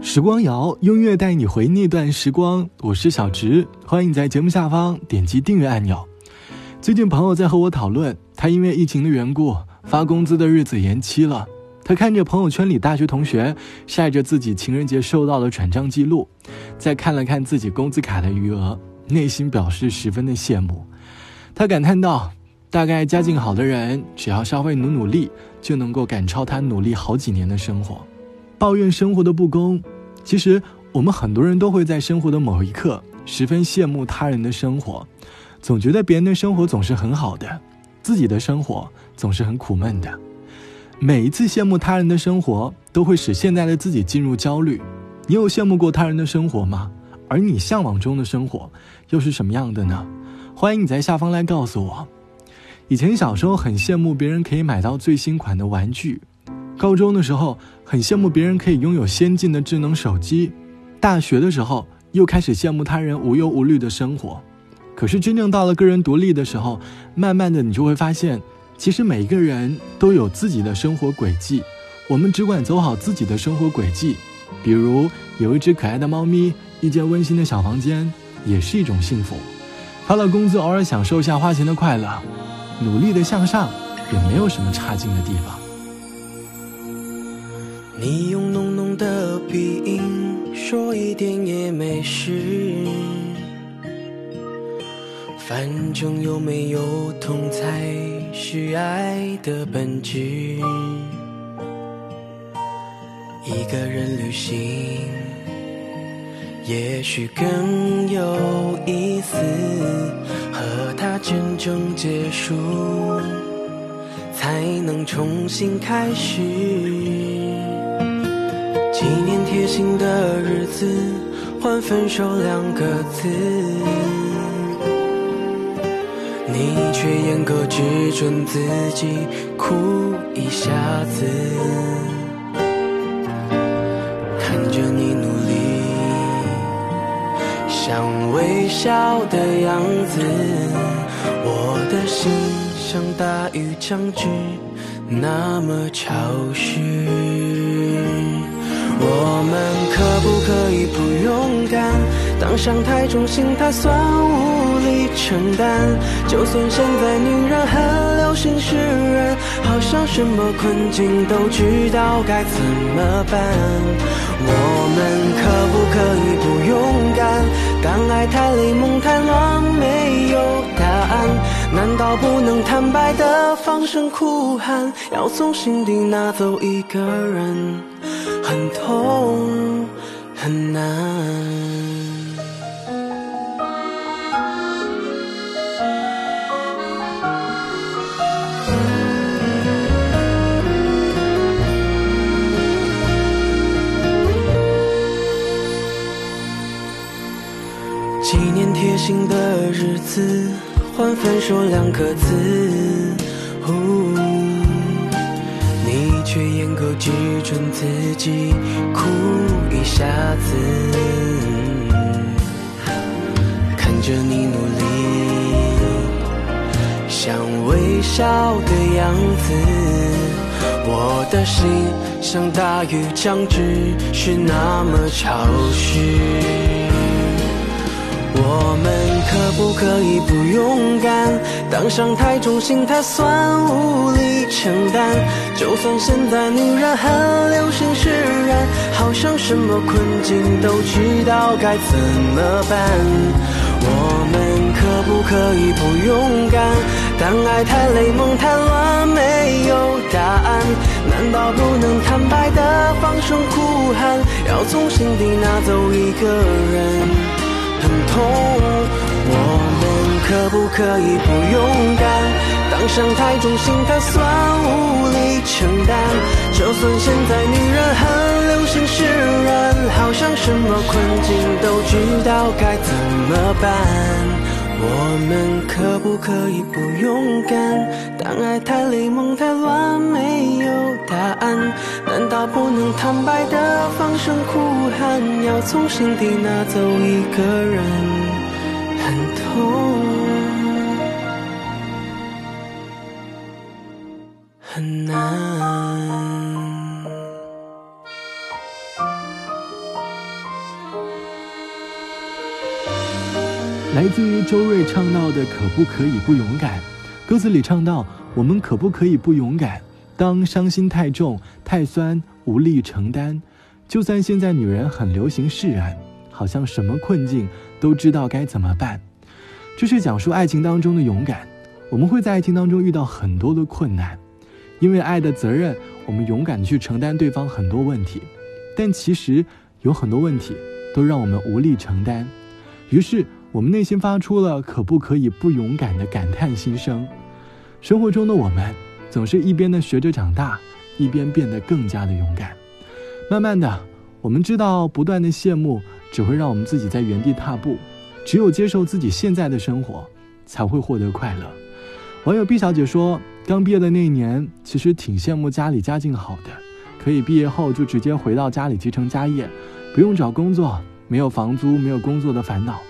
时光谣，音乐带你回那段时光。我是小直，欢迎你在节目下方点击订阅按钮。最近朋友在和我讨论，他因为疫情的缘故，发工资的日子延期了。他看着朋友圈里大学同学晒着自己情人节收到的转账记录，再看了看自己工资卡的余额，内心表示十分的羡慕。他感叹道：“大概家境好的人，只要稍微努努力，就能够赶超他努力好几年的生活。”抱怨生活的不公，其实我们很多人都会在生活的某一刻十分羡慕他人的生活，总觉得别人的生活总是很好的，自己的生活总是很苦闷的。每一次羡慕他人的生活，都会使现在的自己进入焦虑。你有羡慕过他人的生活吗？而你向往中的生活，又是什么样的呢？欢迎你在下方来告诉我。以前小时候很羡慕别人可以买到最新款的玩具，高中的时候很羡慕别人可以拥有先进的智能手机，大学的时候又开始羡慕他人无忧无虑的生活。可是真正到了个人独立的时候，慢慢的你就会发现。其实每一个人都有自己的生活轨迹，我们只管走好自己的生活轨迹。比如有一只可爱的猫咪，一间温馨的小房间，也是一种幸福。发了工资，偶尔享受一下花钱的快乐，努力的向上，也没有什么差劲的地方。你用浓浓的鼻音说一点也没事。反正有没有痛才是爱的本质。一个人旅行，也许更有意思。和他真正结束，才能重新开始。贴心的日子，换分手两个字。你却严格只准自己哭一下子，看着你努力想微笑的样子，我的心像大雨将至，那么潮湿。我们可不可以不勇敢？当伤太重，心太酸，无力承担。就算现在女人很流行释然，好像什么困境都知道该怎么办。我们可不可以不勇敢？当爱太累，梦太乱，没有答案。难道不能坦白的放声哭喊？要从心底拿走一个人，很痛很难。纪念贴心的日子，换分手两个字。你却严格只准自己哭一下子，看着你努力想微笑的样子，我的心像大雨将至，是那么潮湿。我们可不可以不勇敢？当伤太重，心太酸，无力承担。就算现在女人很流行释然，好像什么困境都知道该怎么办。我们可不可以不勇敢？当爱太累，梦太乱，没有答案。难道不能坦白的放声哭喊？要从心底拿走一个人？很痛，我们可不可以不勇敢？当伤太重，心太酸，无力承担。就算现在女人很流行释然，好像什么困境都知道该怎么办。我们可不可以不勇敢？当爱太累，梦太乱，没有答案。难道不能坦白的放声哭喊？要从心底拿走一个人，很痛，很难。来自于周瑞唱到的“可不可以不勇敢”。歌词里唱到：“我们可不可以不勇敢？当伤心太重、太酸，无力承担。就算现在女人很流行释然，好像什么困境都知道该怎么办。”这是讲述爱情当中的勇敢。我们会在爱情当中遇到很多的困难，因为爱的责任，我们勇敢去承担对方很多问题。但其实有很多问题都让我们无力承担，于是。我们内心发出了可不可以不勇敢的感叹心声。生活中的我们总是一边的学着长大，一边变得更加的勇敢。慢慢的，我们知道不断的羡慕只会让我们自己在原地踏步，只有接受自己现在的生活，才会获得快乐。网友毕小姐说，刚毕业的那一年，其实挺羡慕家里家境好的，可以毕业后就直接回到家里继承家业，不用找工作，没有房租，没有工作的烦恼。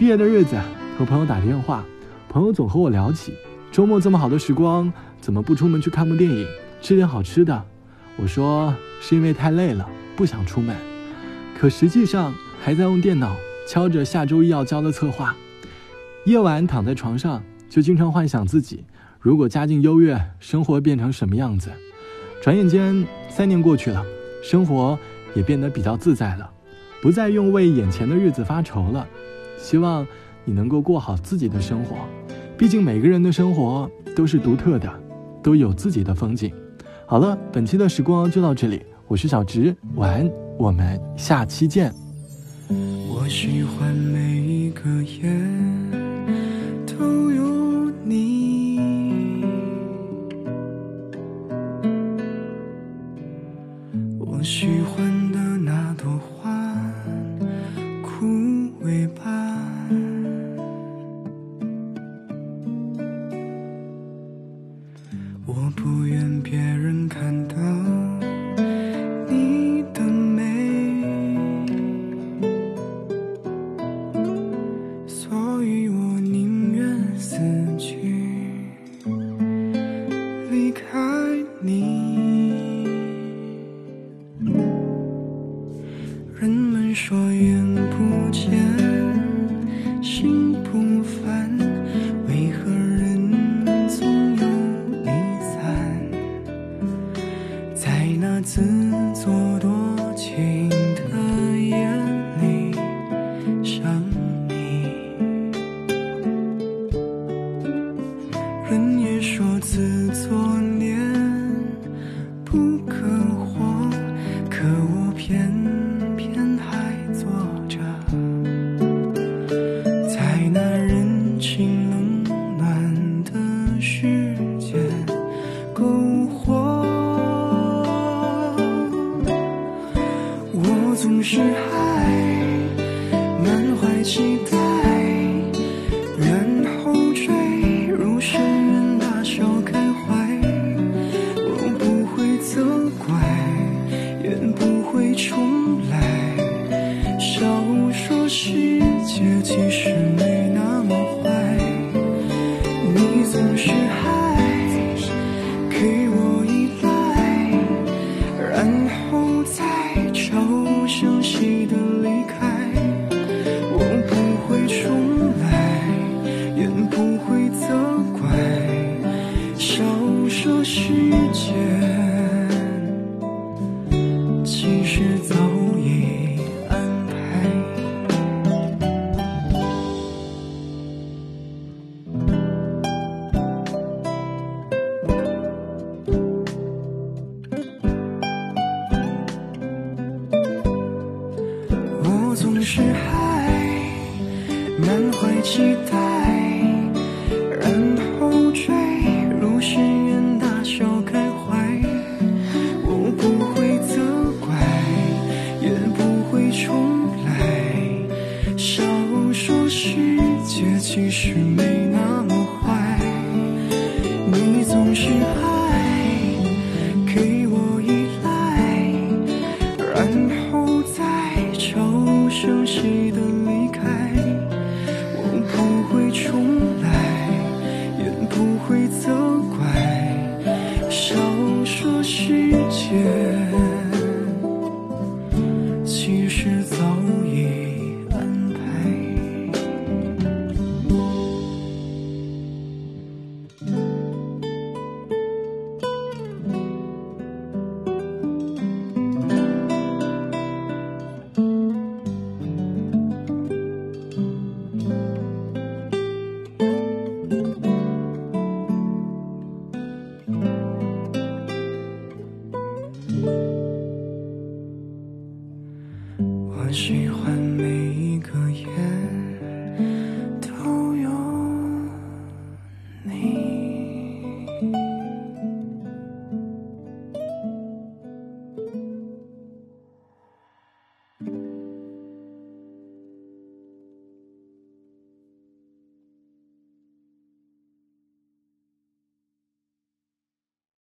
毕业的日子，和朋友打电话，朋友总和我聊起周末这么好的时光，怎么不出门去看部电影，吃点好吃的？我说是因为太累了，不想出门。可实际上还在用电脑敲着下周一要交的策划。夜晚躺在床上，就经常幻想自己如果家境优越，生活变成什么样子。转眼间三年过去了，生活也变得比较自在了，不再用为眼前的日子发愁了。希望你能够过好自己的生活，毕竟每个人的生活都是独特的，都有自己的风景。好了，本期的时光就到这里，我是小植，晚安，我们下期见。我喜欢每一个夜我不愿别人看到你的美。所以我宁愿死去离开你。人们说眼不见心人也说自作孽不可活，可我偏偏还坐着，在那人情冷暖的世界苟活。我总是还满怀期待。都说世界其实没那么是爱，满怀期待然后坠入深渊，大笑开怀。我不会责怪，也不会重来。少说世界其实没那么。